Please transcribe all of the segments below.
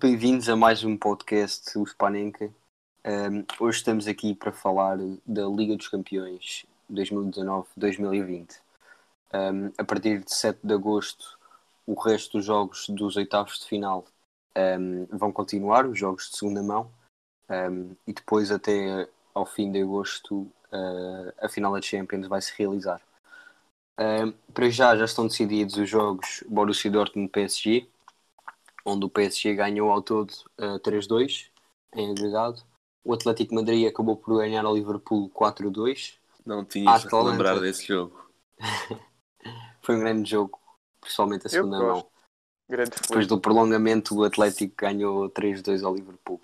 bem-vindos a mais um podcast, o Spanenka. Um, hoje estamos aqui para falar da Liga dos Campeões 2019-2020. Um, a partir de 7 de agosto, o resto dos jogos dos oitavos de final um, vão continuar, os jogos de segunda mão, e depois até ao fim de agosto uh, a final da Champions vai se realizar. para já já estão decididos os jogos Borussia Dortmund-PSG, onde o PSG ganhou ao todo uh, 3-2 em agregado. O Atlético Madrid acabou por ganhar ao Liverpool 4-2. Não tinhas de lembrar desse jogo. Foi um grande jogo, principalmente a Eu segunda gosto. mão. Grande Depois do prolongamento, o Atlético ganhou 3-2 ao Liverpool.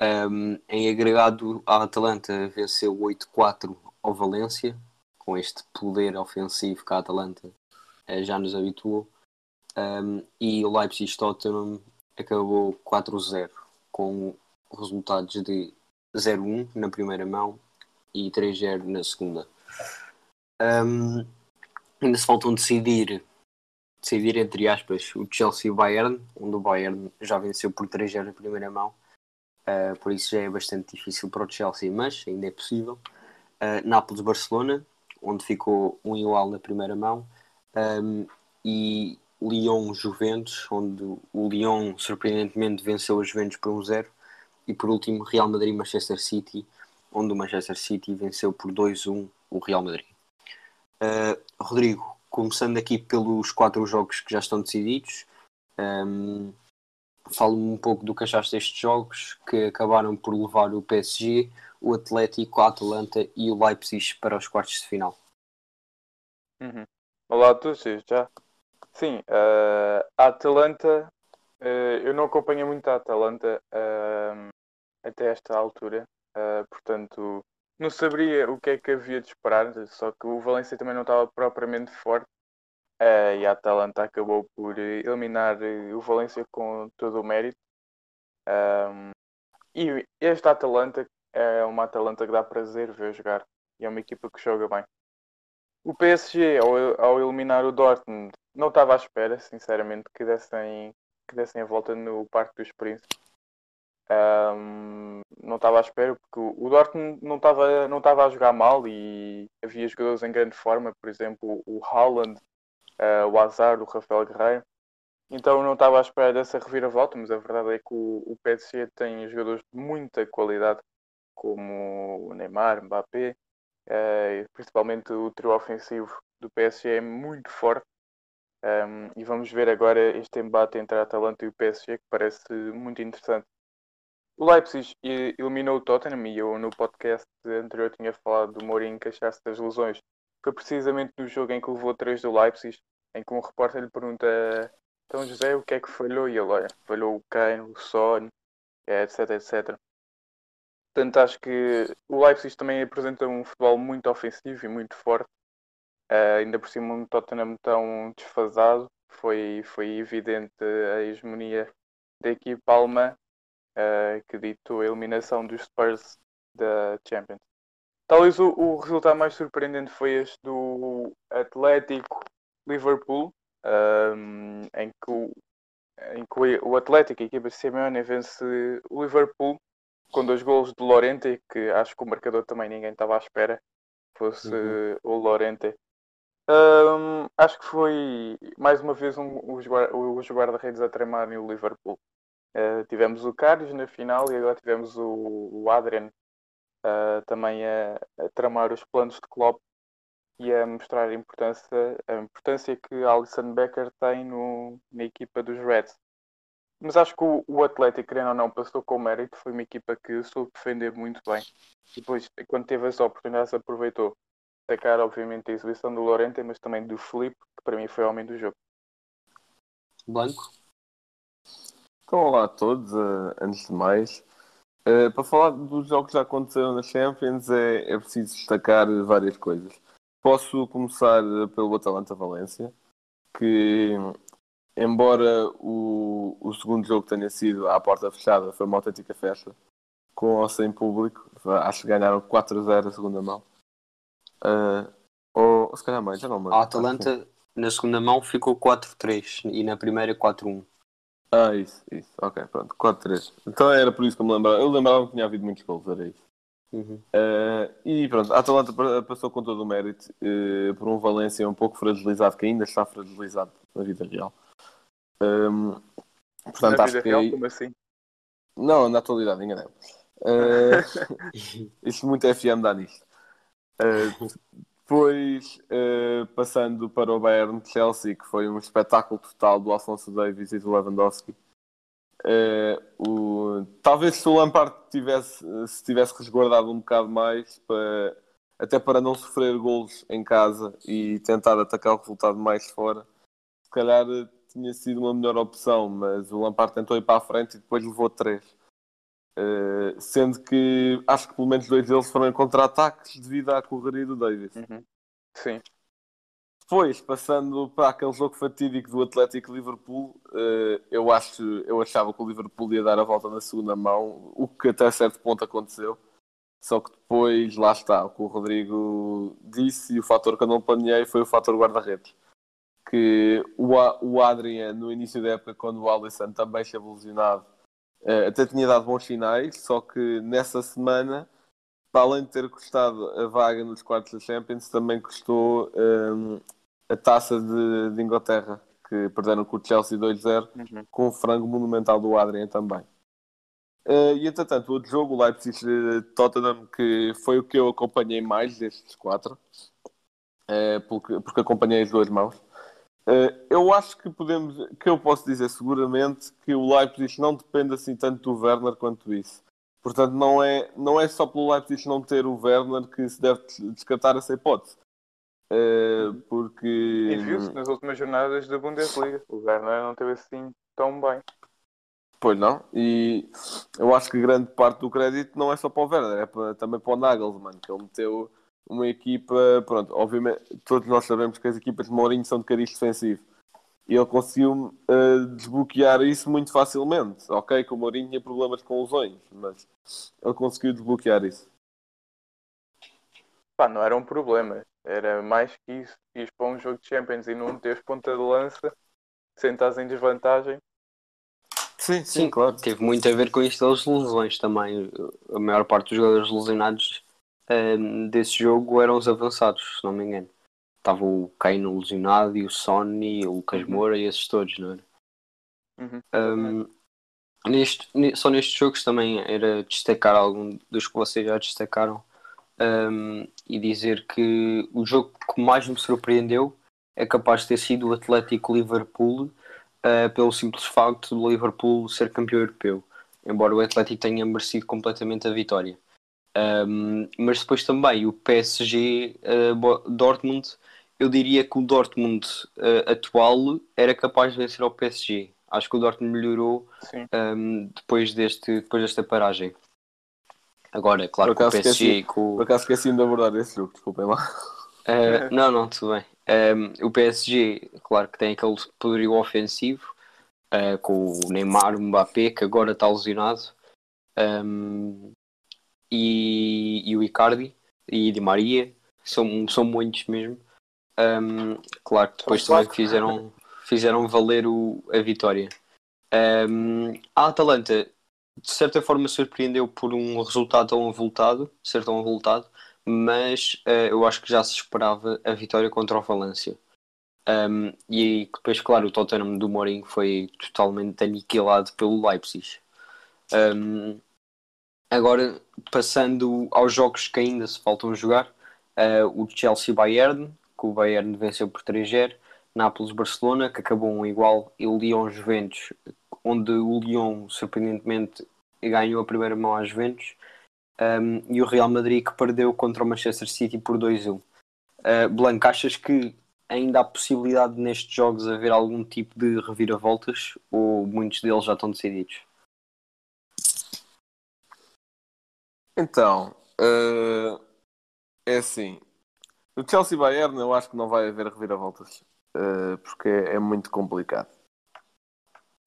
Um, em agregado, a Atalanta venceu 8-4 ao Valência, com este poder ofensivo que a Atalanta eh, já nos habituou. Um, e o Leipzig-Tottenham acabou 4-0, com resultados de 0-1 na primeira mão e 3-0 na segunda. Um, ainda se faltam decidir decidir entre aspas o Chelsea e o Bayern, onde o Bayern já venceu por 3-0 na primeira mão, Uh, por isso já é bastante difícil para o Chelsea, mas ainda é possível. Uh, Nápoles-Barcelona, onde ficou um igual na primeira mão, um, e Lyon-Juventus, onde o Lyon surpreendentemente venceu a Juventus por 1-0, e por último Real Madrid-Manchester City, onde o Manchester City venceu por 2-1 o Real Madrid. Uh, Rodrigo, começando aqui pelos quatro jogos que já estão decididos, um, fala-me um pouco do que achaste destes jogos que acabaram por levar o PSG, o Atlético, a Atalanta e o Leipzig para os quartos de final. Uhum. Olá a todos, já. Sim, eh, a Atalanta, eh, eu não acompanho muito a Atalanta eh, até esta altura, portanto não saberia o que é que havia de esperar, só que o Valência também não estava propriamente forte e a Atalanta acabou por eliminar o Valência com todo o mérito. E esta Atalanta é uma Atalanta que dá prazer ver jogar e é uma equipa que joga bem. O PSG, ao, ao eliminar o Dortmund, não estava à espera, sinceramente, que dessem, que dessem a volta no Parque dos Príncipes. Ahm, não estava à espera, porque o Dortmund não estava não estava a jogar mal e havia jogadores em grande forma, por exemplo, o Haaland, ah, o Hazard, o Rafael Guerreiro. Então não estava à espera dessa reviravolta, mas a verdade é que o, o PSG tem jogadores de muita qualidade, como o Neymar, Mbappé, eh, principalmente o trio ofensivo do PSG é muito forte. Um, e vamos ver agora este embate entre a Atalanta e o PSG, que parece muito interessante. O Leipzig eliminou o Tottenham e eu no podcast anterior tinha falado do Mourinho queixar-se das lesões. Foi precisamente no jogo em que levou 3 do Leipzig, em que um repórter lhe pergunta então José, o que é que falhou? E ele, olha, falhou o Kane, o Son, etc, etc. Portanto, acho que o Leipzig também apresenta um futebol muito ofensivo e muito forte. Ah, ainda por cima um Tottenham tão desfasado. Foi, foi evidente a hegemonia da equipa alemã ah, que ditou a eliminação dos Spurs da Champions. Talvez o, o resultado mais surpreendente foi este do Atlético Liverpool, ahm, em que o, em que o Atlético, a equipa de Simeone, vence o Liverpool com dois golos de Lorente, que acho que o marcador também ninguém estava à espera fosse Uhum. o Lorente. Ahm, acho que foi mais uma vez um, os os guarda-redes a tremarem o Liverpool. Ah, tivemos o Karius na final e agora tivemos o, o Adrian ah, também a, a tramar os planos de Klopp e a mostrar a importância, a importância que Alisson Becker tem no, na equipa dos Reds. Mas acho que o, o Atlético, querendo ou não, passou com mérito. Foi uma equipa que soube defender muito bem. E depois, quando teve as oportunidades, aproveitou. Destacar, obviamente, a exibição do Lorente, mas também do Felipe, que para mim foi o homem do jogo. Blanco? Então, olá a todos, uh, antes de mais. Uh, para falar dos jogos que já aconteceram na Champions, é, é preciso destacar várias coisas. Posso começar pelo Atalanta Valência, que, embora o, o segundo jogo tenha sido à porta fechada, foi uma autêntica festa, com ou sem público, acho que ganharam 4-0 a segunda mão. Uh, ou se calhar mais, já não lembro. A Atalanta na segunda mão ficou 4-3 e na primeira 4-1. Ah, isso, isso. Ok, pronto. 4-3. Então era por isso que eu me lembrava. Eu lembrava que tinha havido muitos gols, era isso. Uhum. Uh, e pronto, a Atalanta passou com todo o mérito uh, por um Valência um pouco fragilizado, que ainda está fragilizado na vida real. Um, portanto, na real, que... como assim? Não, na atualidade, enganei. Uh, isso muito FM dá nisto. Uh, depois, uh, passando para o Bayern Chelsea, que foi um espetáculo total do Alfonso Davis e do Lewandowski. O... Talvez se o Lampard tivesse, se tivesse resguardado um bocado mais, para... até para não sofrer golos em casa e tentar atacar o resultado mais fora, se calhar tinha sido uma melhor opção, mas o Lampard tentou ir para a frente e depois levou três. Uh, sendo que acho que pelo menos dois deles foram em contra-ataques devido à correria do Davis. Uhum. Sim. Depois, passando para aquele jogo fatídico do Atlético Liverpool, uh, eu, acho, eu achava que o Liverpool ia dar a volta na segunda mão, o que até certo ponto aconteceu. Só que depois, lá está, o que o Rodrigo disse e o fator que eu não planeei foi o fator guarda-redes. Que o, o Adrian, no início da época, quando o Alisson também esteve lesionado, Uh, até tinha dado bons sinais, só que nessa semana, para além de ter custado a vaga nos quartos da Champions, também custou um, ehm, a taça de, de, Inglaterra, que perderam com o Chelsea 2-0, uhum. com o frango monumental do Adrian também. Uh, e entretanto, o outro jogo, o Leipzig-Tottenham, que foi o que eu acompanhei mais destes quatro, uh, porque, porque acompanhei as duas mãos. Uh, eu acho que podemos, que eu posso dizer seguramente que o Leipzig não depende assim tanto do Werner quanto isso. Portanto, não é, não é só pelo Leipzig não ter o Werner que se deve descartar essa hipótese. Uh, porque. E viu-se nas últimas jornadas da Bundesliga. O Werner não teve assim tão bem. Pois não, e eu acho que grande parte do crédito não é só para o Werner, é para, também para o Nagelsmann, que ele meteu uma equipa, pronto, obviamente todos nós sabemos que as equipas de Mourinho são de cariz defensivo e ele conseguiu uh, desbloquear isso muito facilmente. Ok, que o Mourinho tinha problemas com lesões, mas ele conseguiu desbloquear isso. Pá, não era um problema, era mais que isso. Ias para um jogo de Champions e não teres ponta de lança, sentares em desvantagem. Sim, sim, sim, claro. Teve muito a ver com isto das lesões também. A maior parte dos jogadores lesionados um, desse jogo eram os avançados, se não me engano. Estava o Kane lesionado e o Sony, o Lucas uhum. Moura e esses todos, não era? Uhum. Um, neste, só nestes jogos também era destacar algum dos que vocês já destacaram um, e dizer que o jogo que mais me surpreendeu é capaz de ter sido o Atlético Liverpool uh, pelo simples facto do Liverpool ser campeão europeu, embora o Atlético tenha merecido completamente a vitória. Um, mas depois também o PSG uh, Dortmund, eu diria que o Dortmund uh, atual era capaz de vencer ao PSG. Acho que o Dortmund melhorou um, depois, deste, depois desta paragem. Agora, claro que o PSG. Esqueci, com... Por acaso esqueci de abordar esse jogo, desculpem lá. Uh, não, não, tudo bem. Um, o PSG, claro que tem aquele poderio ofensivo uh, com o Neymar, o Mbappé, que agora está lesionado. Um, e, e o Icardi e Di Maria, são, são muitos mesmo. Um, claro, depois também fizeram, fizeram valer o, a vitória. Um, a Atalanta, de certa forma, surpreendeu por um resultado tão avultado, ser tão avultado, mas uh, eu acho que já se esperava a vitória contra o Valência. Um, e depois, claro, o Tottenham do Mourinho foi totalmente aniquilado pelo Leipzig. Um, Agora, passando aos jogos que ainda se faltam jogar, uh, o Chelsea-Bayern, que o Bayern venceu por 3-0, Nápoles-Barcelona, que acabou um igual, e o Lyon-Juventus, onde o Lyon, surpreendentemente, ganhou a primeira mão às Juventus, um, e o Real Madrid, que perdeu contra o Manchester City por 2-1. Uh, Blanco, achas que ainda há possibilidade de nestes jogos haver algum tipo de reviravoltas ou muitos deles já estão decididos? Então, eh, é assim. O Chelsea Bayern eu acho que não vai haver reviravoltas. eh, porque é, é muito complicado.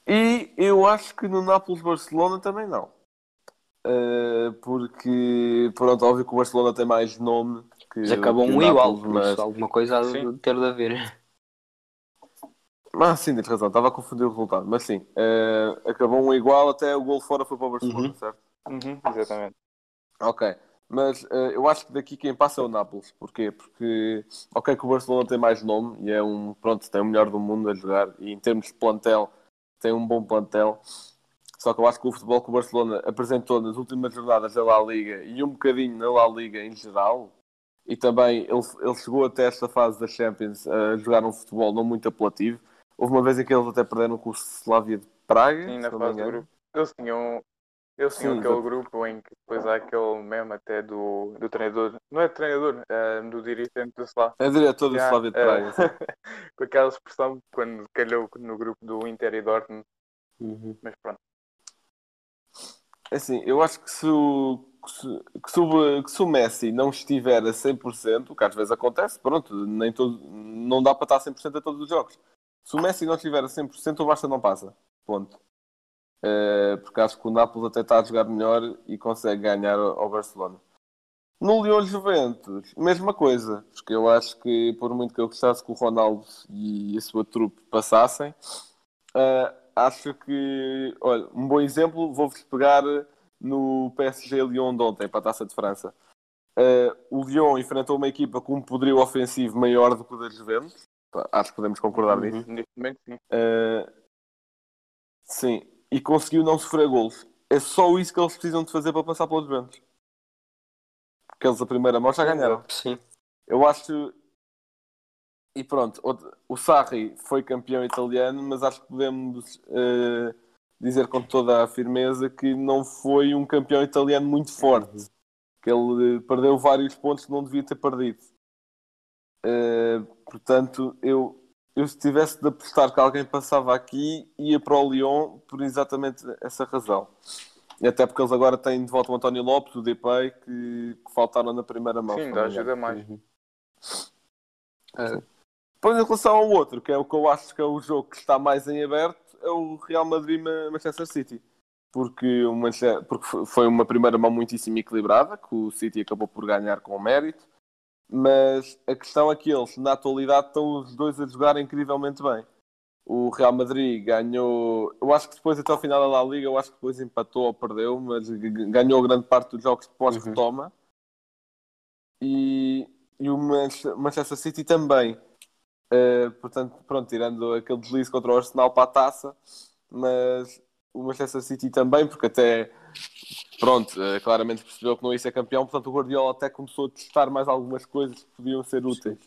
E eu acho que no Nápoles Barcelona também não. Eh, porque, pronto, óbvio que o Barcelona tem mais nome que, Mas acabou um igual, mas... alguma coisa há de Sim. ter de haver. Ah, sim, tens razão, estava a confundir o resultado. Mas sim, eh, acabou um igual, até o gol fora foi para o Barcelona, Uhum. certo? Uhum, exatamente. Ok, mas eh, eu acho que daqui quem passa é o Nápoles. Porquê? Porque, ok, que o Barcelona tem mais nome e é um, pronto, tem o melhor do mundo a jogar e em termos de plantel, tem um bom plantel. Só que eu acho que o futebol que o Barcelona apresentou nas últimas jornadas da La Liga e um bocadinho na La Liga em geral, e também ele, ele chegou até esta fase da Champions a jogar um futebol não muito apelativo. Houve uma vez em que eles até perderam com o Slavia de Praga, Sim, na fase do grupo. Eles tinham, eles tinham Sim, aquele exato. grupo em que depois há aquele meme até do, do treinador, não é treinador, é do dirigente do Slav. É diretor do Já, Slavia de é, Praga. sim. com aquela expressão quando calhou no grupo do Inter e Dortmund, Uhum. mas pronto. É Assim, eu acho que se o, que se, que se o, que se o Messi não estiver a 100%, o que às vezes acontece, pronto, nem todo, não dá para estar a 100% a todos os jogos. Se o Messi não estiver a 100%, o Barça não passa. Ponto. Eh, porque acho que o Nápoles até está a jogar melhor e consegue ganhar ao Barcelona. No Lyon Juventus, mesma coisa. Porque eu acho que, por muito que eu gostasse que o Ronaldo e a sua trupe passassem, eh, acho que, olha, um bom exemplo, vou-vos pegar no PSG Lyon de ontem, para a Taça de França. Eh, o Lyon enfrentou uma equipa com um poderio ofensivo maior do que o da Juventus. Acho que podemos concordar Uhum. nisso. Sim. Uh, sim, e conseguiu não sofrer golos. É só isso que eles precisam de fazer para passar pelos Juventus. Porque eles a primeira mão já ganharam. Sim. Eu acho. E pronto, o Sarri foi campeão italiano, mas acho que podemos uh, dizer com toda a firmeza que não foi um campeão italiano muito forte. Que ele uh, perdeu vários pontos que não devia ter perdido. Uh, portanto, eu, eu se tivesse de apostar que alguém passava aqui, ia para o Lyon por exatamente essa razão. E até porque eles agora têm de volta o António Lopes, o Depay, que, que faltaram na primeira mão. Sim, dá ajuda mais. Uhum. Depois, em relação ao outro, que é o que eu acho que é o jogo que está mais em aberto, é o Real Madrid-Manchester City. Porque, o Manchester, porque foi- foi uma primeira mão muitíssimo equilibrada, que o City acabou por ganhar com mérito. Mas a questão é que eles, na atualidade, estão os dois a jogar incrivelmente bem. O Real Madrid ganhou, eu acho que depois, até ao final da La Liga, eu acho que depois empatou ou perdeu, mas ganhou grande parte dos jogos pós-retoma. E, e o Manche- Manchester City também. Uh, portanto, pronto, tirando aquele deslize contra o Arsenal para a taça, mas o Manchester City também, porque até, pronto, uh, claramente percebeu que não ia ser campeão, portanto o Guardiola até começou a testar mais algumas coisas que podiam ser úteis.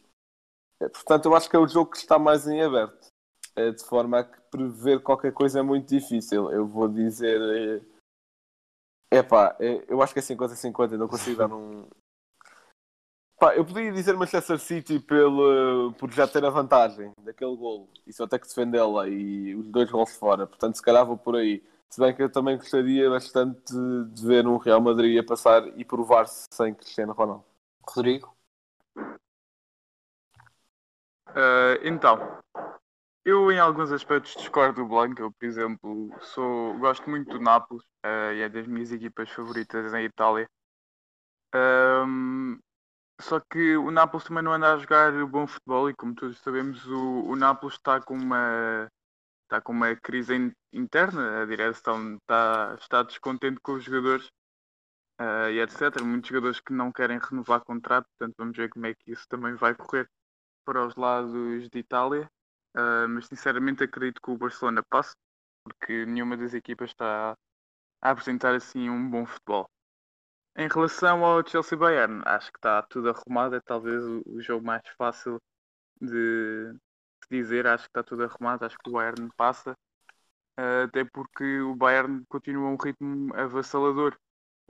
Uh, Portanto, eu acho que é o jogo que está mais em aberto, uh, de forma a que prever qualquer coisa é muito difícil. Eu vou dizer. É pá, eu acho que é 50-50, eu não consigo dar um, Pá, eu podia dizer Manchester City pelo, por já ter a vantagem daquele golo e só ter que defendê-la e os dois gols fora, portanto se calhar vou por aí. Se bem que eu também gostaria bastante de ver um Real Madrid a passar e provar-se sem Cristiano Ronaldo. Rodrigo? Ah, então, eu em alguns aspectos discordo do Blanco. Eu, por exemplo, sou, gosto muito do Nápoles ah, e é das minhas equipas favoritas em Itália. Ahm, só que o Nápoles também não anda a jogar bom futebol e como todos sabemos o, o Nápoles está com uma está com uma crise in- interna, a direção está, está descontente com os jogadores ah, e etc. Muitos jogadores que não querem renovar contrato, portanto vamos ver como é que isso também vai correr para os lados de Itália. Ah, mas sinceramente acredito que o Barcelona passe, porque nenhuma das equipas está a apresentar assim um bom futebol. Em relação ao Chelsea Bayern, acho que está tudo arrumado, é talvez o, o jogo mais fácil de, de dizer, acho que está tudo arrumado, acho que o Bayern passa, ah, até porque o Bayern continua um ritmo avassalador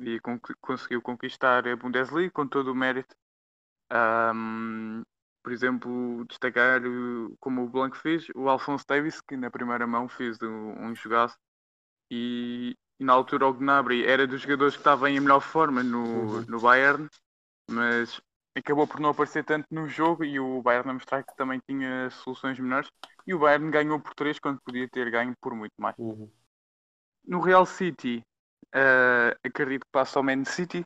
e con- conseguiu conquistar a Bundesliga com todo o mérito. Ahm, por exemplo, destacar, eh, como o Blanco fez, o Alphonse Davis, que na primeira mão fez um, um jogaço. E, e na altura o Gnabry era dos jogadores que estava em melhor forma no, Uhum. no Bayern, mas acabou por não aparecer tanto no jogo e o Bayern a mostrar que também tinha soluções menores. E o Bayern ganhou por 3 quando podia ter ganho por muito mais. Uhum. No Real City, eh, acredito que passa ao Man City,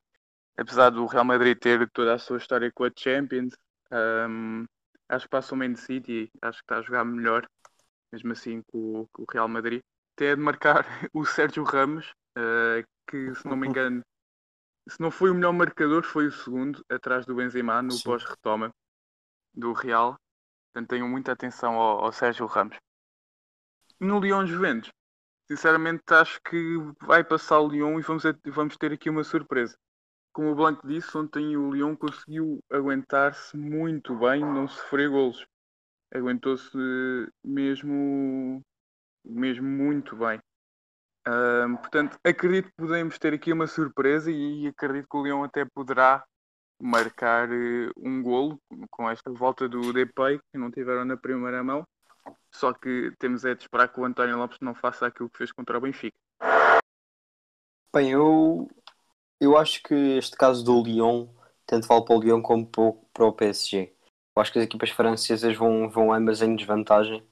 apesar do Real Madrid ter toda a sua história com a Champions. ehm, acho que passa ao Man City, acho que está a jogar melhor, mesmo assim com, o- com o Real Madrid. Tem de marcar o Sérgio Ramos, eh, que se não me engano, se não foi o melhor marcador, foi o segundo, atrás do Benzema, no pós-retoma do Real. Portanto, tenham muita atenção ao, ao Sérgio Ramos. No Lyon Juventus, sinceramente acho que vai passar o Lyon e vamos, vamos ter aqui uma surpresa. Como o Blanco disse, ontem o Lyon conseguiu aguentar-se muito bem, não sofrer golos. Aguentou-se mesmo, mesmo muito bem. Ahm, portanto, acredito que podemos ter aqui uma surpresa e acredito que o Leão até poderá marcar eh, um golo com esta volta do Depay, que não tiveram na primeira mão. Só que temos é de esperar que o António Lopes não faça aquilo que fez contra o Benfica. Bem, eu, eu acho que este caso do Lyon, tanto vale para o Lyon como para o, para o PSG. Eu acho que as equipas francesas vão, vão ambas em desvantagem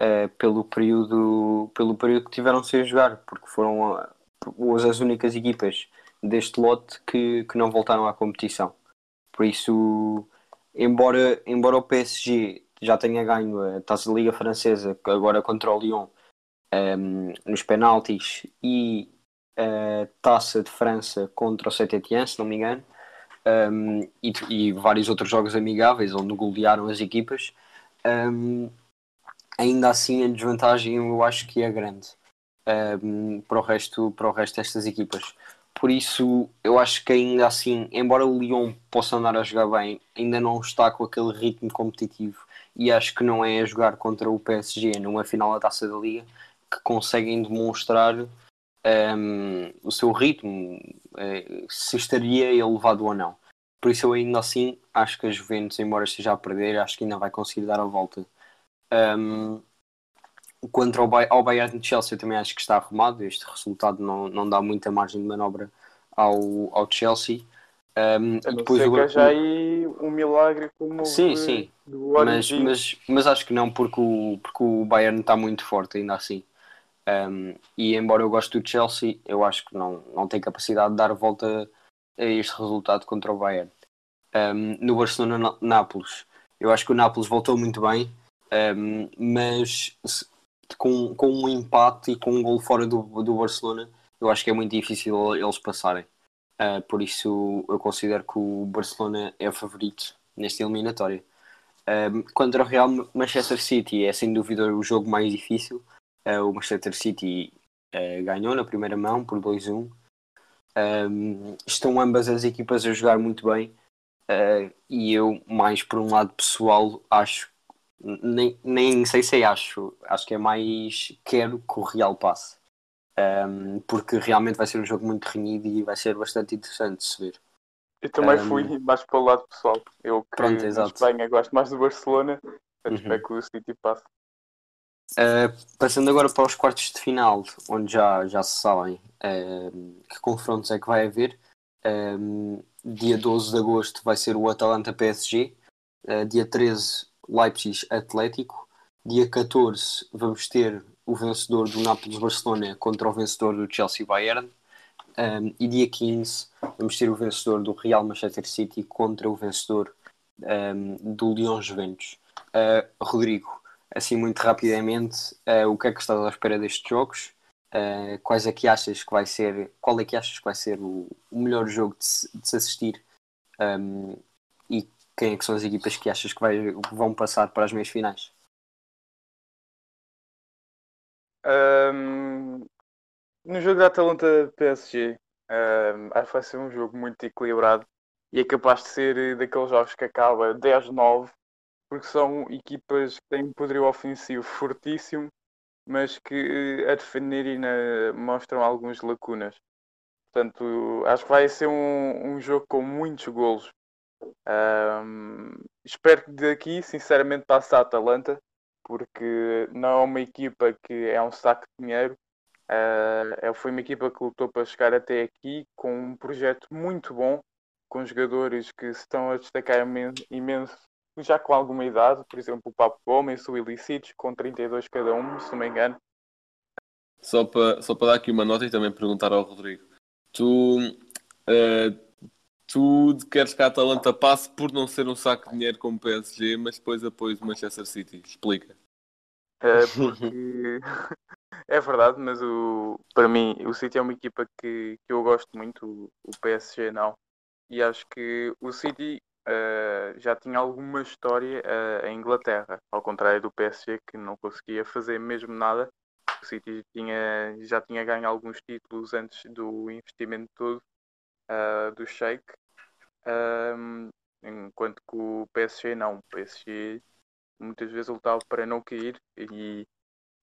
eh, pelo, período, pelo período que tiveram sem jogar, porque foram ah, as as únicas equipas deste lote que, que não voltaram à competição. Por isso, embora, embora o PSG já tenha ganho a Taça da Liga Francesa, agora contra o Lyon, ehm, nos penaltis, e a Taça de França contra o Saint-Étienne, se não me engano, um, e, e vários outros jogos amigáveis onde golearam as equipas. Um, ainda assim, a desvantagem eu acho que é grande um, para, o resto, para o resto destas equipas. Por isso, eu acho que ainda assim, embora o Lyon possa andar a jogar bem, ainda não está com aquele ritmo competitivo. E acho que não é a jogar contra o PSG numa final da Taça da Liga que conseguem demonstrar um, o seu ritmo, eh, se estaria elevado ou não. Por isso eu ainda assim acho que a Juventus, embora esteja a perder, acho que ainda vai conseguir dar a volta. Um, contra o Bay ao Bayern de Chelsea eu também acho que está arrumado. Este resultado não, não dá muita margem de manobra ao, ao Chelsea. Um, A e não depois ser que aí um milagre como Sim, de- sim. do mas, mas, mas acho que não, porque o, porque o Bayern está muito forte ainda assim. Um, e embora eu goste do Chelsea, eu acho que não, não tem capacidade de dar volta a este resultado contra o Bayern. Um, no Barcelona-Nápoles, eu acho que o Nápoles voltou muito bem, um, mas com, com um empate e com um gol fora do, do Barcelona, eu acho que é muito difícil eles passarem. Uh, por isso, eu considero que o Barcelona é o favorito nesta eliminatória. Um, contra o Real Manchester City é sem dúvida o jogo mais difícil. Uh, o Manchester City uh, ganhou na primeira mão por 2-1. Um, estão ambas as equipas a jogar muito bem. Uh, e eu, mais por um lado pessoal, acho, nem, nem sei se é acho, acho que é mais quero que o Real passe. Um, porque realmente vai ser um jogo muito renhido e vai ser bastante interessante de se ver. Eu também Um, fui mais para o lado pessoal. Eu que Pronto, exato. Espanha gosto mais do Barcelona, eu Uhum. espero que o City passe. Uh, passando agora para os quartos de final, onde já, já se sabem um, que confrontos é que vai haver. Um, dia 12 de agosto vai ser o Atalanta PSG, uh, dia 13 Leipzig Atlético, dia 14 vamos ter o vencedor do Nápoles-Barcelona contra o vencedor do Chelsea-Bayern, um, e dia 15 vamos ter o vencedor do Real Manchester City contra o vencedor um, do Lyon-Juventus. Uh, Rodrigo, assim muito rapidamente, uh, o que é que estás à espera destes jogos? Uh, quais é que achas que vai ser, qual é que achas que vai ser o, o melhor jogo de se, de se assistir? Um, quem é que são as equipas que achas que vai, vão passar para as meias finais? Ahm, no jogo da Atalanta PSG, ahm, acho que vai ser um jogo muito equilibrado e é capaz de ser eh, daqueles jogos que acaba 10-9, porque são equipas que têm um poderio ofensivo fortíssimo, mas que eh, a defender ainda mostram algumas lacunas. Portanto, acho que vai ser um, um jogo com muitos golos. Ahm, espero que daqui, sinceramente, passe a Atalanta, porque não é uma equipa que é um saco de dinheiro. É- foi uma equipa que lutou para chegar até aqui com um projeto muito bom, com jogadores que se estão a destacar imen- imenso, já com alguma idade, por exemplo, o Papo Gomes, o Ilicites, com 32 cada um, se não me engano. Só para só para dar aqui uma nota e também perguntar ao Rodrigo. Tu, eh, tu queres que a Atalanta passe por não ser um saco de dinheiro como o PSG, mas depois apoias o Manchester City. Explica. Uh, porque é verdade, mas o, para mim o City é uma equipa que, que eu gosto muito, o, PSG não. E acho que o City uh, já tinha alguma história uh, em Inglaterra, ao contrário do PSG que não conseguia fazer mesmo nada. O City tinha, já tinha ganho alguns títulos antes do investimento todo uh, do Sheikh, um, enquanto que o PSG não. O PSG muitas vezes lutava para não cair e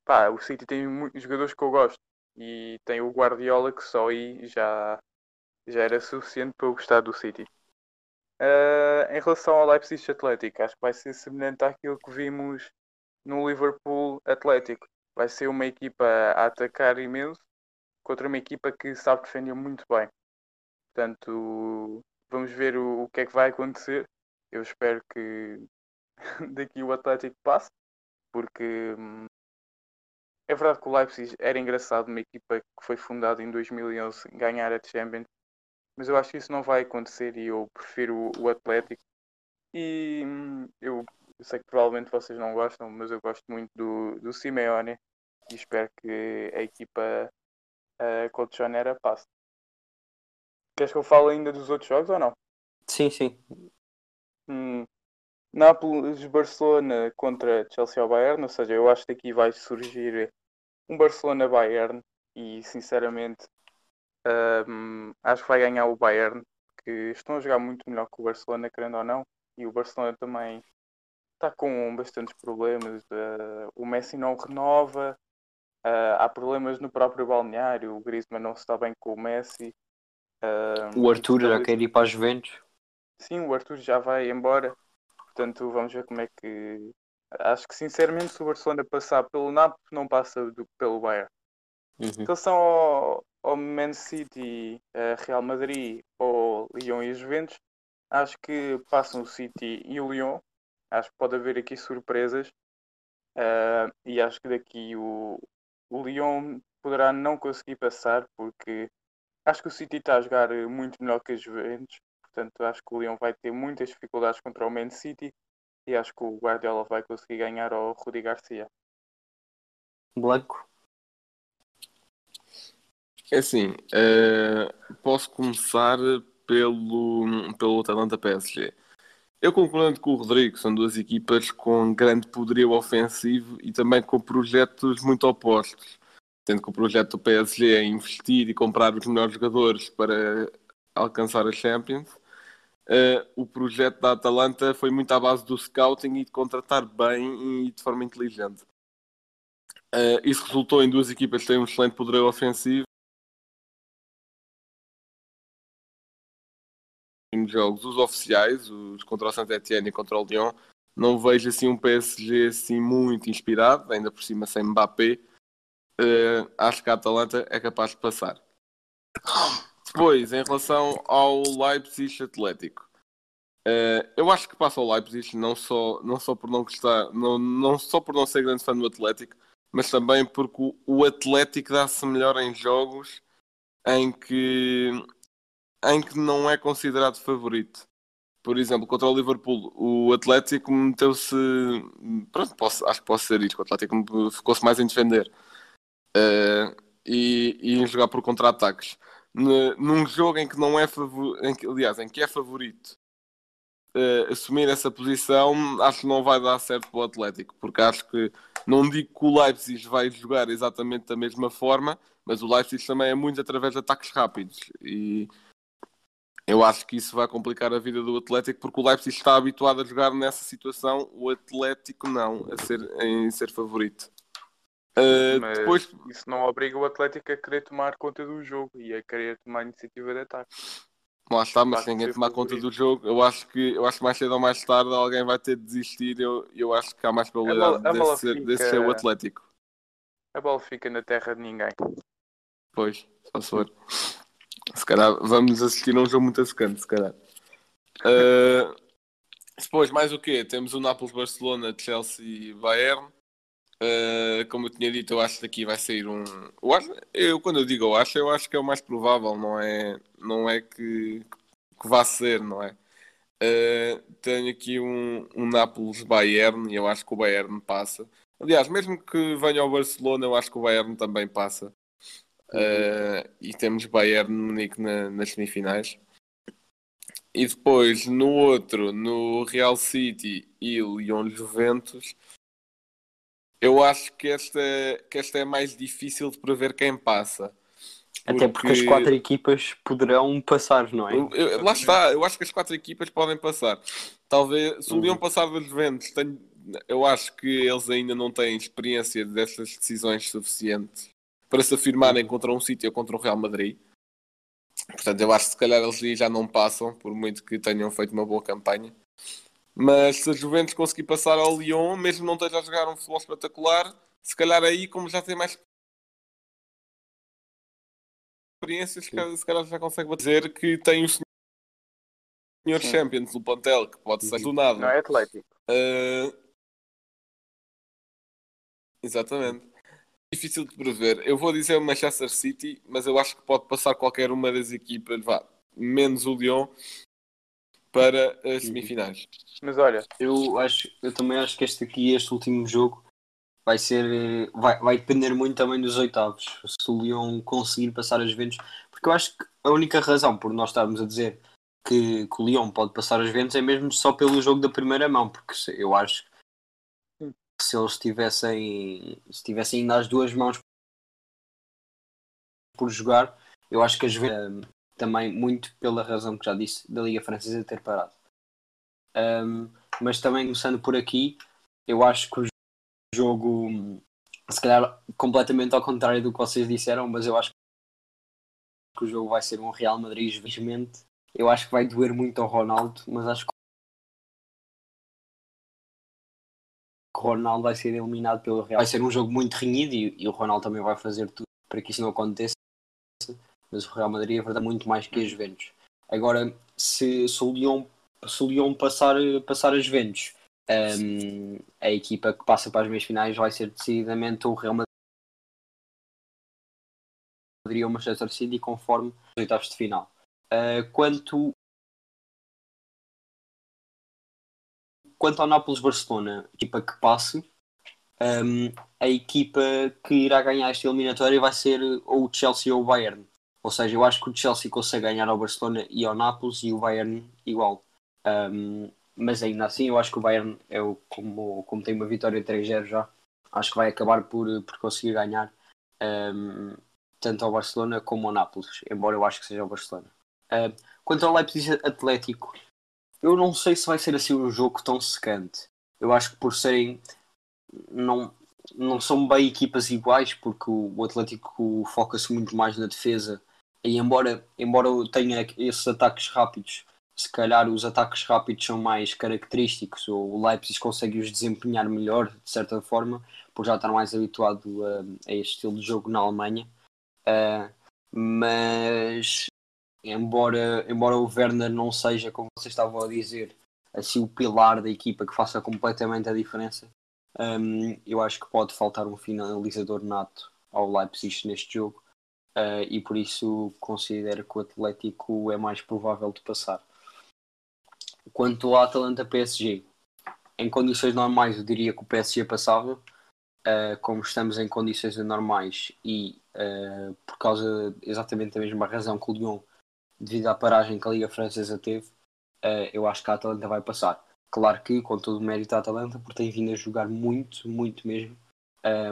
pá, o City tem muitos jogadores que eu gosto e tem o Guardiola que só aí já, já era suficiente para eu gostar do City. Uh, em relação ao Leipzig Atlético, acho que vai ser semelhante àquilo que vimos no Liverpool Atlético. Vai ser uma equipa a atacar imenso contra uma equipa que sabe defender muito bem. Portanto, vamos ver o, o que é que vai acontecer. Eu espero que daqui o Atlético passe, porque hum, é verdade que o Leipzig era engraçado, uma equipa que foi fundada em 2011 ganhar a Champions, mas eu acho que isso não vai acontecer e eu prefiro o, o Atlético. E hum, eu, eu sei que provavelmente vocês não gostam, mas eu gosto muito do, do Simeone e espero que a equipa uh, colchonera passe. Queres que eu fale ainda dos outros jogos ou não? Sim, sim. Hum, Nápoles, Barcelona contra Chelsea ao Bayern, ou seja, eu acho que aqui vai surgir um Barcelona-Bayern e sinceramente um, acho que vai ganhar o Bayern, que estão a jogar muito melhor que o Barcelona, querendo ou não, e o Barcelona também está com bastantes problemas. Uh, o Messi não renova, uh, há problemas no próprio balneário, o Griezmann não se está bem com o Messi. Uh, O Arthur já quer ir para as Juventus. Sim, o Arthur já vai embora. Portanto, vamos ver como é que. Acho que sinceramente, se o Barcelona passar pelo Napoli, não passa do, pelo Bayern. Uhum. Em relação ao, ao Man City, uh, Real Madrid ou Lyon e Juventus, acho que passam o City e o Lyon. Acho que pode haver aqui surpresas. Uh, e acho que daqui o, o Lyon poderá não conseguir passar, porque acho que o City está a jogar muito melhor que a Juventus. Portanto, acho que o Lyon vai ter muitas dificuldades contra o Man City e acho que o Guardiola vai conseguir ganhar ao Rudi Garcia. Blanco. É assim, uh, posso começar pelo, pelo Atalanta PSG. Eu concordo com o Rodrigo, são duas equipas com grande poderio ofensivo e também com projetos muito opostos. Tendo que o projeto do PSG é investir e comprar os melhores jogadores para alcançar a Champions. Uh, o projeto da Atalanta foi muito à base do scouting e de contratar bem e de forma inteligente. Uh, isso resultou em duas equipas que têm um excelente poder ofensivo. Jogos, os oficiais, os contra o Saint-Etienne e contra o Lyon, não vejo assim um PSG assim muito inspirado, ainda por cima sem Mbappé. Uh, acho que a Atalanta é capaz de passar. Depois, em relação ao Leipzig Atlético, uh, eu acho que passa ao Leipzig não só, não só por não gostar, não, não só por não ser grande fã do Atlético, mas também porque o, o Atlético dá-se melhor em jogos em que, em que não é considerado favorito. Por exemplo, contra o Liverpool, o Atlético meteu-se. Pronto, posso, acho que posso ser isto. O Atlético ficou-se mais em defender uh, e, e em jogar por contra-ataques num jogo em que não é favorito, aliás, em que é favorito uh, assumir essa posição, acho que não vai dar certo para o Atlético, porque acho que não digo que o Leipzig vai jogar exatamente da mesma forma, mas o Leipzig também é muito através de ataques rápidos e eu acho que isso vai complicar a vida do Atlético porque o Leipzig está habituado a jogar nessa situação, o Atlético não, a ser, em ser favorito. Uh, Mas depois, isso não obriga o Atlético a querer tomar conta do jogo e a querer tomar iniciativa de ataque. Lá está, mas se ninguém tomar conta favorito. do jogo, eu acho que eu acho que mais cedo ou mais tarde alguém vai ter de desistir. Eu, eu acho que há mais probabilidade a bola desse, ser, desse fica- ser o Atlético. A bola fica na terra de ninguém. Pois, só se for. Se calhar vamos assistir a um jogo muito secante, se calhar. Uh, depois, mais o quê? Temos o Nápoles-Barcelona, Chelsea e Bayern. Uh, como eu tinha dito, eu acho que aqui vai sair um. Eu, acho, eu quando eu digo eu acho, eu acho que é o mais provável, não é, não é que, que vá ser, não é? Uh, tenho aqui um, um Nápoles-Bayern e eu acho que o Bayern passa. Aliás, mesmo que venha ao Barcelona, eu acho que o Bayern também passa. Uh, e temos Bayern Munique na- nas semifinais. E depois no outro, no Real City e Lyon Juventus, eu acho que esta, que esta é mais difícil de prever quem passa. Até porque as quatro equipas poderão passar, não é? Eu- eu- lá está, eu acho que as quatro equipas podem passar. Talvez, se o Leão passar dos Juventus, tenho- eu acho que eles ainda não têm experiência dessas decisões suficientes para se afirmarem contra um sítio ou contra o Real Madrid. Portanto, eu acho que se calhar eles aí já não passam, por muito que tenham feito uma boa campanha. Mas se a Juventus conseguir passar ao Lyon, mesmo não esteja a jogar um futebol espetacular, se calhar aí, como já tem mais experiências, se calhar- já consegue dizer que tem os senhores Sim. Champions no plantel, que pode ser do nada. Não é Atlético. Ah, Exatamente. Difícil de prever. Eu vou dizer o Manchester City, mas eu acho que pode passar qualquer uma das equipas, vá, menos o Lyon, para as semifinais. Mas olha, Eu acho, eu também acho que este aqui, este último jogo, vai ser, eh, vai, vai depender muito também dos oitavos. Se o Lyon conseguir passar as Juventus, porque eu acho que a única razão por nós estarmos a dizer que, que o Lyon pode passar as Juventus é mesmo só pelo jogo da primeira mão, porque eu acho que se eles tivessem, se tivessem ainda as duas mãos por jogar, eu acho que as Juventus também muito pela razão que já disse da Liga Francesa ter parado. Um, mas também começando por aqui, eu acho que o jogo, se calhar completamente ao contrário do que vocês disseram, mas eu acho que o jogo vai ser um Real Madrid, infelizmente. Eu acho que vai doer muito ao Ronaldo, mas acho que o Ronaldo vai ser eliminado pelo Real. Vai ser um jogo muito renhido e, e o Ronaldo também vai fazer tudo para que isso não aconteça. Mas o Real Madrid é verdade muito mais que as Juventus. Agora, se, se o Lyon se o Lyon passar, passar as Juventus, hum, a equipa que passa para as meias finais vai ser decididamente o Real Madrid ou o Manchester City conforme os oitavos de final. Uh, quanto quanto ao Nápoles-Barcelona, equipa que passe, hum, a equipa que irá ganhar esta eliminatória vai ser ou o Chelsea ou o Bayern. Ou seja, eu acho que o Chelsea consegue ganhar ao Barcelona e ao Nápoles e o Bayern igual. Um, mas ainda assim, eu acho que o Bayern, é o, como, como tem uma vitória 3-0 já, acho que vai acabar por, por conseguir ganhar um, tanto ao Barcelona como ao Nápoles, embora eu acho que seja o Barcelona. Um, quanto ao Leipzig Atlético, eu não sei se vai ser assim um jogo tão secante. Eu acho que por serem. Não, não são bem equipas iguais, porque o, Atlético foca-se muito mais na defesa. E embora, embora tenha esses ataques rápidos, se calhar os ataques rápidos são mais característicos, ou o Leipzig consegue os desempenhar melhor, de certa forma, por já estar mais habituado a, a este estilo de jogo na Alemanha. Uh, mas embora, embora o Werner não seja, como vocês estavam a dizer, assim o pilar da equipa que faça completamente a diferença, um, eu acho que pode faltar um finalizador nato ao Leipzig neste jogo. Uh, e por isso considero que o Atlético é mais provável de passar. Quanto ao Atalanta PSG, em condições normais eu diria que o PSG passava, uh, como estamos em condições anormais e uh, por causa exatamente da mesma razão que o Lyon, devido à paragem que a Liga Francesa teve, uh, eu acho que a Atalanta vai passar. Claro que, com todo o mérito da Atalanta, porque tem vindo a jogar muito, muito mesmo,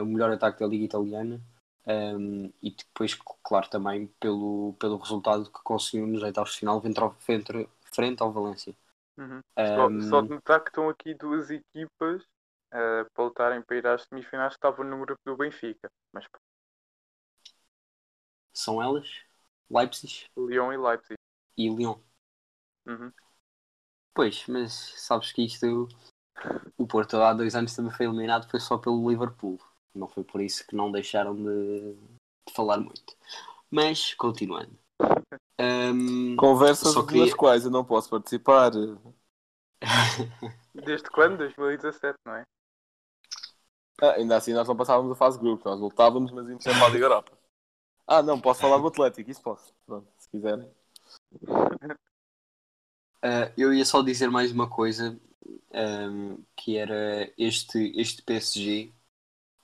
o melhor ataque da Liga Italiana. Um, e depois, claro, também pelo, pelo resultado que conseguiu nos oitavos de final frente frente ao Valência. Uhum. Um, Só, só de notar que estão aqui duas equipas uh, para lutarem para ir às semifinais que estavam no grupo do Benfica. Mas São elas? Leipzig? Lyon e Leipzig. e Lyon. Uhum. Pois, mas sabes que isto. O Porto há dois anos também foi eliminado, foi só pelo Liverpool. Não foi por isso que não deixaram de, de falar muito. Mas, continuando. Ahm, Conversas Só queria- nas quais eu não posso participar. Desde quando? 2017, não é? Ah, ainda assim nós não passávamos a fase de grupo, nós lutávamos, mas íamos sempre à Liga Europa. Ah, não, posso falar do Atlético, isso posso. Pronto, se quiserem. ah, eu ia só dizer mais uma coisa, ahm, que era este, este PSG.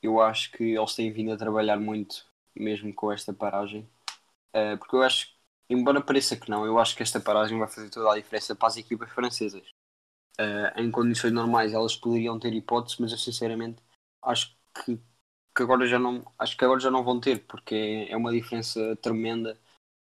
Eu acho que eles têm vindo a trabalhar muito, mesmo com esta paragem. Ah, porque eu acho, embora pareça que não, eu acho que esta paragem vai fazer toda a diferença para as equipas francesas. Ah, em condições normais elas poderiam ter hipótese, mas eu sinceramente acho que, que agora já não acho que agora já não vão ter, porque é, uma diferença tremenda.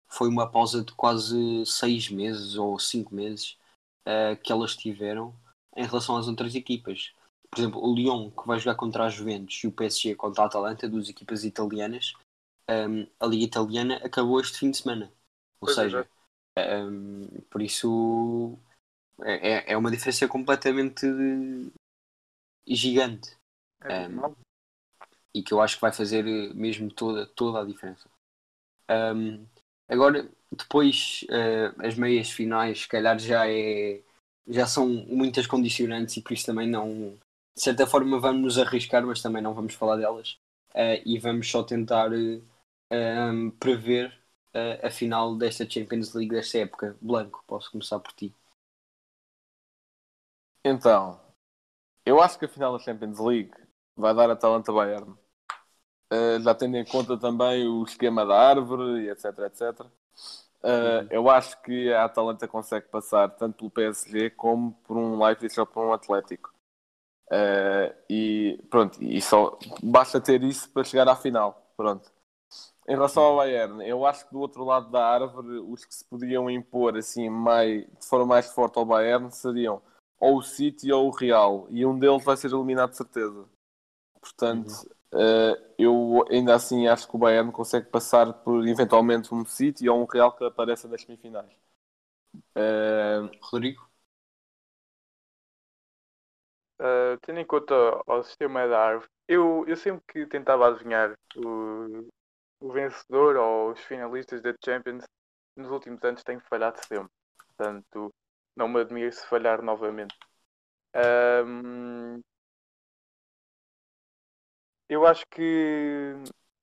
Foi uma pausa de quase seis meses ou cinco meses ah, que elas tiveram em relação às outras equipas. Por exemplo, o Lyon, que vai jogar contra a Juventus, e o PSG contra a Atalanta, duas equipas italianas, ahm, a Liga Italiana acabou este fim de semana. Ou Pois é, seja, ahm, por isso é, é- é uma diferença completamente gigante É Um, e que eu acho que vai fazer mesmo toda, toda a diferença. Um, agora, depois, eh, as meias finais, se calhar já é já são muitas condicionantes e por isso também não de certa forma vamos nos arriscar, mas também não vamos falar delas eh, e vamos só tentar eh, um, prever eh, a final desta Champions League desta época. Blanco, posso começar por ti. Então, eu acho que a final da Champions League vai dar Atalanta Bayern. Uh, já tendo em conta também o esquema da árvore e etc, etc. Uh, Eu acho que a Atalanta consegue passar tanto pelo PSG como por um Leipzig ou por um Atlético. Uh, e pronto, e só basta ter isso para chegar à final. Pronto. Em relação ao Bayern, eu acho que do outro lado da árvore, os que se podiam impor assim mais, de forma mais forte ao Bayern seriam ou o City ou o Real, e um deles vai ser eliminado de certeza. Portanto, eh, eu ainda assim acho que o Bayern consegue passar por eventualmente um City ou um Real que apareça nas semifinais. Eh, Rodrigo? Uh, tendo em conta o sistema da árvore, eu, eu sempre que tentava adivinhar o, o vencedor ou os finalistas da Champions, nos últimos anos tenho falhado sempre. Portanto, não me admiro se falhar novamente. Ahm, eu acho que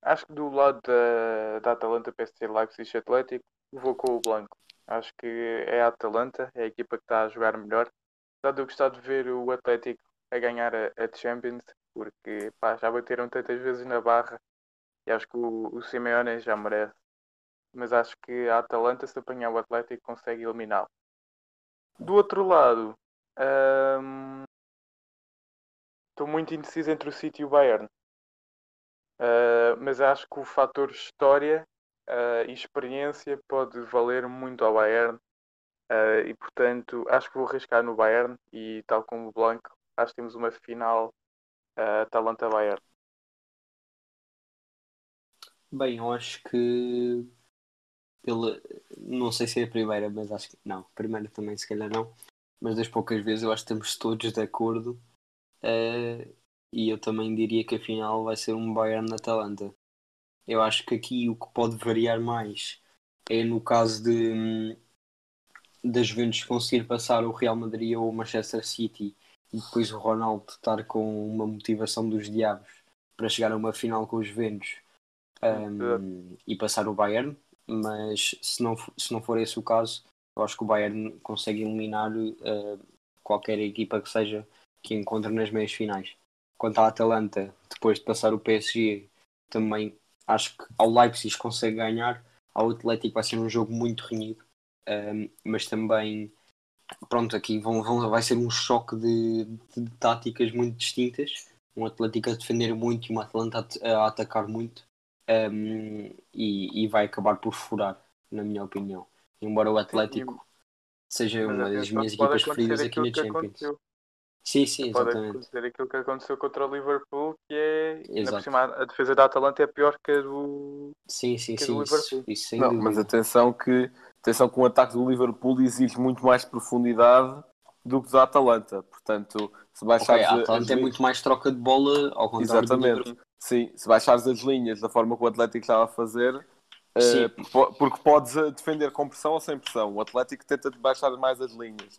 acho que do lado da, da Atalanta, PSG, Leipzig Atlético, vou com o Blanco. Acho que é a Atalanta, é a equipa que está a jogar melhor. De eu gostar de ver o Atlético a ganhar a, a Champions, porque pá, já bateram tantas vezes na barra e acho que o, o Simeone já merece. Mas acho que a Atalanta, se apanhar o Atlético, consegue eliminá-lo. Do outro lado, hum, estou muito indeciso entre o City e o Bayern. Uh, mas acho que o fator história uh, e experiência pode valer muito ao Bayern. Uh, e portanto, acho que vou arriscar no Bayern. E tal como o Blanco, acho que temos uma final uh, Atalanta-Bayern. Bem, eu acho que pela não sei se é a primeira, mas acho que não, a primeira também se calhar não, mas das poucas vezes eu acho que estamos todos de acordo eh, e eu também diria que a final vai ser um Bayern Atalanta. Eu acho que aqui o que pode variar mais é no caso de hum, da Juventus conseguir passar o Real Madrid ou o Manchester City e depois o Ronaldo estar com uma motivação dos diabos para chegar a uma final com os Juventus um, e passar o Bayern, mas se não, for- se não for esse o caso, eu acho que o Bayern consegue eliminar uh, qualquer equipa que seja que encontre nas meias finais. Quanto à Atalanta, depois de passar o PSG, também acho que ao Leipzig consegue ganhar, ao Atlético vai ser um jogo muito renhido, um, mas também pronto, aqui vão, vão, vai ser um choque de, de táticas muito distintas. Um Atlético a defender muito e um Atlanta a, a atacar muito. Um, e, e vai acabar por furar, na minha opinião. Embora o Atlético seja Mas uma das atenção, minhas pode equipas preferidas aqui na Champions. aconteceu. Sim, sim, Pode exatamente. acontecer aquilo que aconteceu contra o Liverpool, que é Exato. cima, a defesa da Atalanta é pior que a do. Sim, sim, que é sim, do isso, Liverpool. isso não, mas atenção que atenção que o ataque do Liverpool exige muito mais profundidade do que o da Atalanta. Portanto, se baixares a a- Atalanta as é muito mais troca de bola ao contrário Exatamente. Sim, se baixares as linhas da forma que o Atlético estava a fazer, po- porque podes eh, defender com pressão ou sem pressão. O Atlético tenta baixar mais as linhas.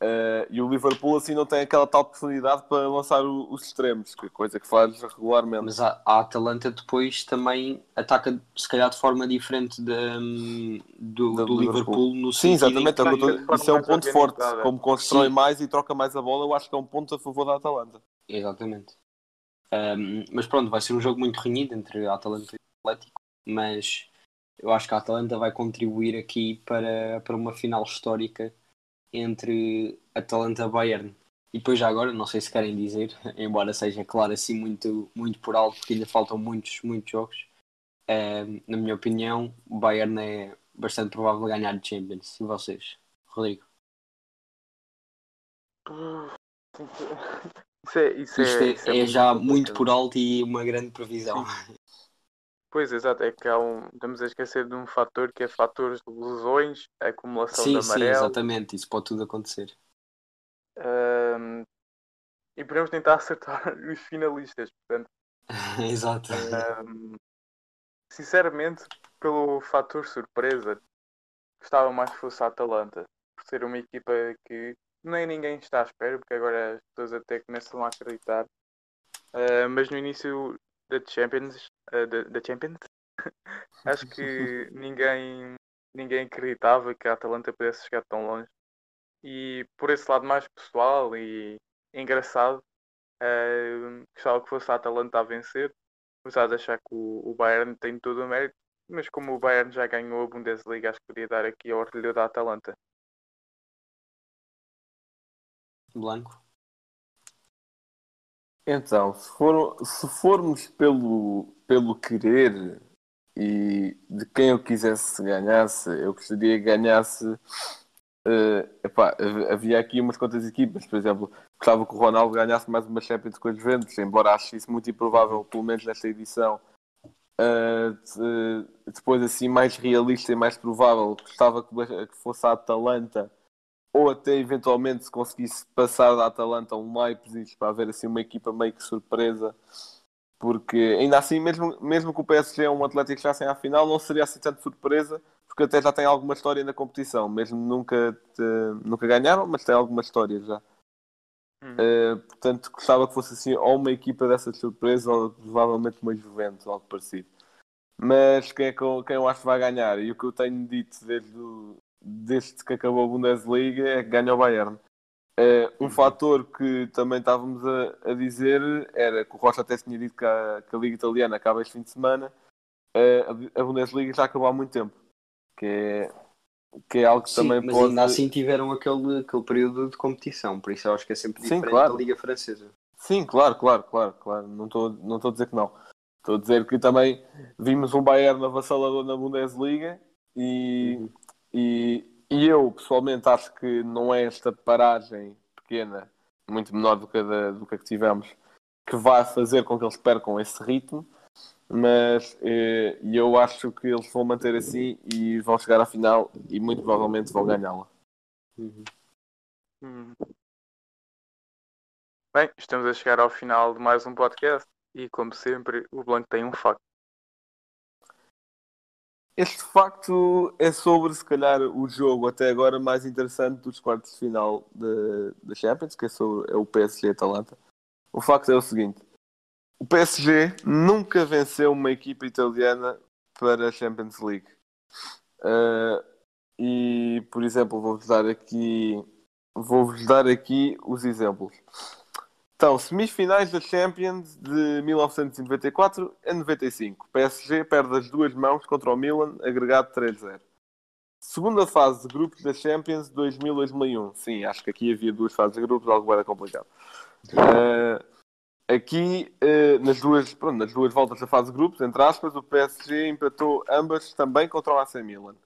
Eh, e o Liverpool assim não tem aquela tal profundidade para lançar o- os extremos, que é coisa que faz regularmente. Mas a, a Atalanta depois também ataca se calhar de forma diferente da- do, Da do do Liverpool. Liverpool. no Sim, exatamente. que- de Isso é um ponto forte. Como constrói Sim. mais e troca mais a bola, eu acho que é um ponto a favor da Atalanta. Exatamente. Ahm, mas pronto, vai ser um jogo muito renhido entre a Atalanta e o Atlético, mas eu acho que a Atalanta vai contribuir aqui para, para uma final histórica entre Atalanta e Bayern. E depois já agora, não sei se querem dizer, embora seja claro assim muito, muito por alto, porque ainda faltam muitos, muitos jogos, ahm, na minha opinião, o Bayern é bastante provável ganhar de Champions. E vocês? Rodrigo? Isso é, isso Isto é, isso é muito já complicado. muito por alto e uma grande previsão. Pois, exato, é que há um, estamos a esquecer de um fator que é fatores de lesões, a acumulação Sim, de sim, amarelo. exatamente. Isso pode tudo acontecer. ahm, e podemos tentar acertar os finalistas. Portanto, Exato. ahm, sinceramente, pelo fator surpresa, gostava mais que fosse a Atalanta, por ser uma equipa que nem ninguém está à espera, porque agora as pessoas até começam a acreditar. Ah, mas no início da Champions, da, da Champions, acho que ninguém, ninguém acreditava que a Atalanta pudesse chegar tão longe. E por esse lado mais pessoal e engraçado, ah, gostava que fosse a Atalanta a vencer, apesar de achar que o, o Bayern tem todo o mérito, mas como o Bayern já ganhou a Bundesliga, acho que podia dar aqui ao orgulho da Atalanta. Blanco. Então, se, for- se formos pelo, pelo querer e de quem eu quisesse ganhasse, eu gostaria que ganhasse. eh, epá, hav- havia aqui umas quantas equipas, por exemplo, gostava que o Ronaldo ganhasse mais uma Champions com os Juventus, embora ache isso muito improvável, pelo menos nesta edição. Eh, de- depois, assim, mais realista e mais provável, gostava que, que fosse a Atalanta ou até eventualmente se conseguisse passar da Atalanta a um Leipzig para haver assim uma equipa meio que surpresa porque ainda assim mesmo, mesmo que o PSG é um Atlético já sem à final não seria assim tanto surpresa porque até já tem alguma história na competição mesmo nunca, te- nunca ganharam mas tem alguma história já. Uhum. Eh, portanto gostava que fosse assim ou uma equipa dessa surpresa ou provavelmente uma Juventus algo parecido. Mas quem é que eu, quem eu acho que vai ganhar? E o que eu tenho dito desde, o- desde que acabou a Bundesliga é que ganha o Bayern. Eh, um fator que também estávamos a, a dizer era que o Rocha até tinha dito que a, que a Liga Italiana acaba este fim de semana. Eh, a, Bundesliga já acabou há muito tempo, que é, que é algo que Sim, também mas pode. ainda assim tiveram aquele, aquele período de competição, por isso eu acho que é sempre Sim, diferente claro. da Liga Francesa. Sim, claro, claro, claro, claro. Não estou não estou a dizer que não. Estou a dizer que também vimos um Bayern avassalador na Bundesliga e, e, e eu pessoalmente acho que não é esta paragem pequena, muito menor do que do que, a que tivemos, que vai fazer com que eles percam esse ritmo, mas eh, eu acho que eles vão manter assim e vão chegar à final e muito provavelmente vão ganhá-la. Hum. Bem, estamos a chegar ao final de mais um podcast e, como sempre, o Blanco tem um facto. Este facto é sobre, se calhar, o jogo até agora mais interessante dos quartos de final da Champions, que é, sobre, é o PSG-Atalanta. O facto é o seguinte: o PSG nunca venceu uma equipa italiana para a Champions League. Ah, e, por exemplo, vou-vos dar aqui, vou-vos dar aqui os exemplos. Então, semifinais da Champions de 1994 a 95. PSG perde as duas mãos contra o Milan, agregado 3-0. Segunda fase de grupos da Champions 2000-2001. Sim, acho que aqui havia duas fases de grupos, algo era complicado. Ah, aqui, ah, nas, duas, pronto, nas duas voltas da fase de grupos, entre aspas, o PSG empatou ambas também contra o AC Milan.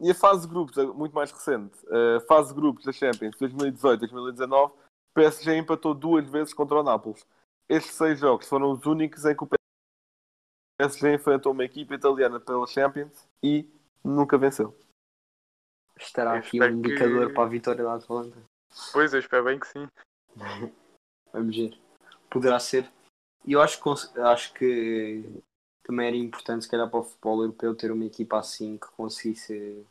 E a fase de grupos, a- muito mais recente, a fase de grupos da Champions 2018-2019, o PSG empatou duas vezes contra o Nápoles. Estes seis jogos foram os únicos em que o PSG enfrentou uma equipa italiana pela Champions e nunca venceu. Estará Eu aqui um indicador que- para a vitória da Atalanta. Pois, eu espero bem que sim. Vamos ver. Poderá ser. E eu acho que, acho que também era importante, se calhar, para o futebol europeu ter uma equipa assim que conseguisse,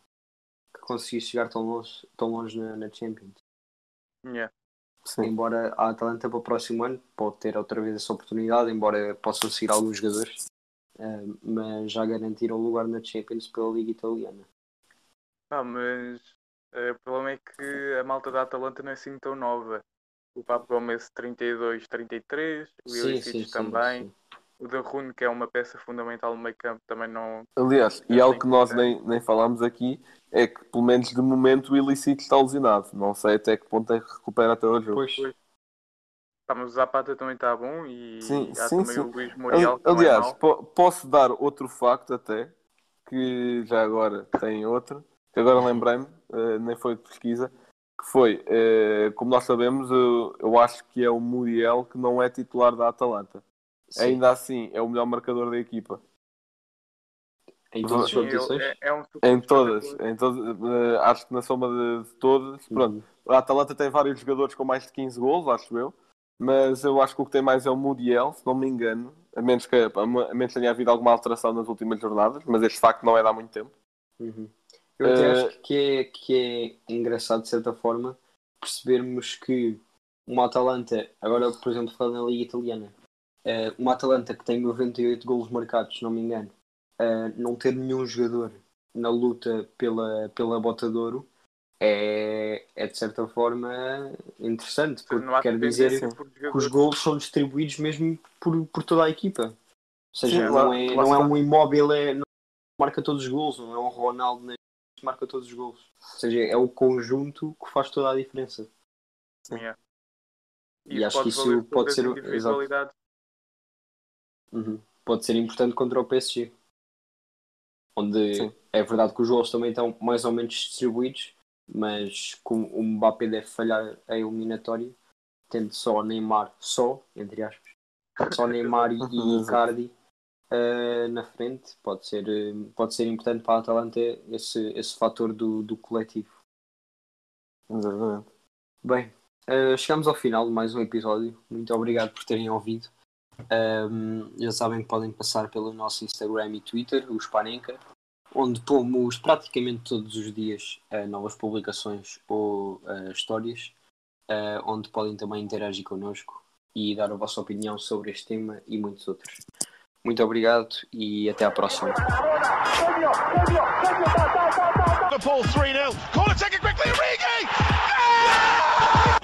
que conseguisse chegar tão longe, tão longe na, na Champions. Yeah. Sim. Embora a Atalanta para o próximo ano pode ter outra vez essa oportunidade, embora possam seguir alguns jogadores, eh, mas já garantiram o lugar na Champions pela Liga Italiana. Ah, mas eh, o problema é que a malta da Atalanta não é assim tão nova. O Papo Gomes 32, 33, o Ilicic também. sim. O da Rune, que é uma peça fundamental no meio campo, também não. Aliás, e Eu algo que nós nem, nem falámos aqui é que, pelo menos de momento, o Illicito está lesionado. Não sei até que ponto é que recupera até o jogo. Pois, Tá, mas o Zapata também está bom e Sim, há sim, também sim. o Luís não é Aliás, mau. po- posso dar outro facto até, que já agora tem outro, que agora lembrei-me, eh, nem foi de pesquisa, que foi, eh, como nós sabemos, eu, eu acho que é o Muriel que não é titular da Atalanta. Sim. Ainda assim, é o melhor marcador da equipa. em todas as competições. é, é um Em todas, em todas eh, acho que na soma de, de todas, pronto. A Atalanta tem vários jogadores com mais de 15 gols, acho eu. Mas eu acho que o que tem mais é o Muriel, se não me engano. A menos que, a menos que tenha havido alguma alteração nas últimas jornadas. Mas este facto não é de há muito tempo. Uhum. Eu até Eh, acho que é, que é engraçado, de certa forma, percebermos que uma Atalanta, agora, por exemplo, falando na Liga Italiana, eh, uma Atalanta que tem 98 golos marcados, se não me engano, eh, não ter nenhum jogador na luta pela, pela bota de ouro é, é, de certa forma, interessante, porque quer dizer dependência por que os golos são distribuídos mesmo por, por toda a equipa. Ou seja, Sim, não, lá- é, lá não é um imóvel, é, não marca todos os golos, não é um Ronaldo nem que marca todos os golos. Ou seja, é o conjunto que faz toda a diferença. Yeah. E acho que isso pode ser- individualidades. Uhum. Pode ser importante contra o PSG. Onde Sim. é verdade que os golos também estão mais ou menos distribuídos, mas como o Mbappé deve falhar a eliminatória, tendo só Neymar, só, entre aspas, só Neymar e, e Exato. Icardi eh, na frente, pode ser, eh, pode ser importante para a Atalanta esse, esse fator do, do coletivo. Exatamente. Bem, eh, chegamos ao final de mais um episódio. Muito obrigado por terem ouvido. Ahm, já sabem que podem passar pelo nosso Instagram e Twitter, o Spanenka, onde pomos praticamente todos os dias eh, novas publicações ou eh, histórias, eh, onde podem também interagir connosco e dar a vossa opinião sobre este tema e muitos outros. Muito obrigado e até à próxima. Liverpool 3-0. Corner taken quickly, Origi!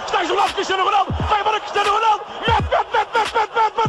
Está jogado Cristiano Ronaldo. Vai Cristiano Ronaldo. Mete, mete, mete, mete, mete, mete,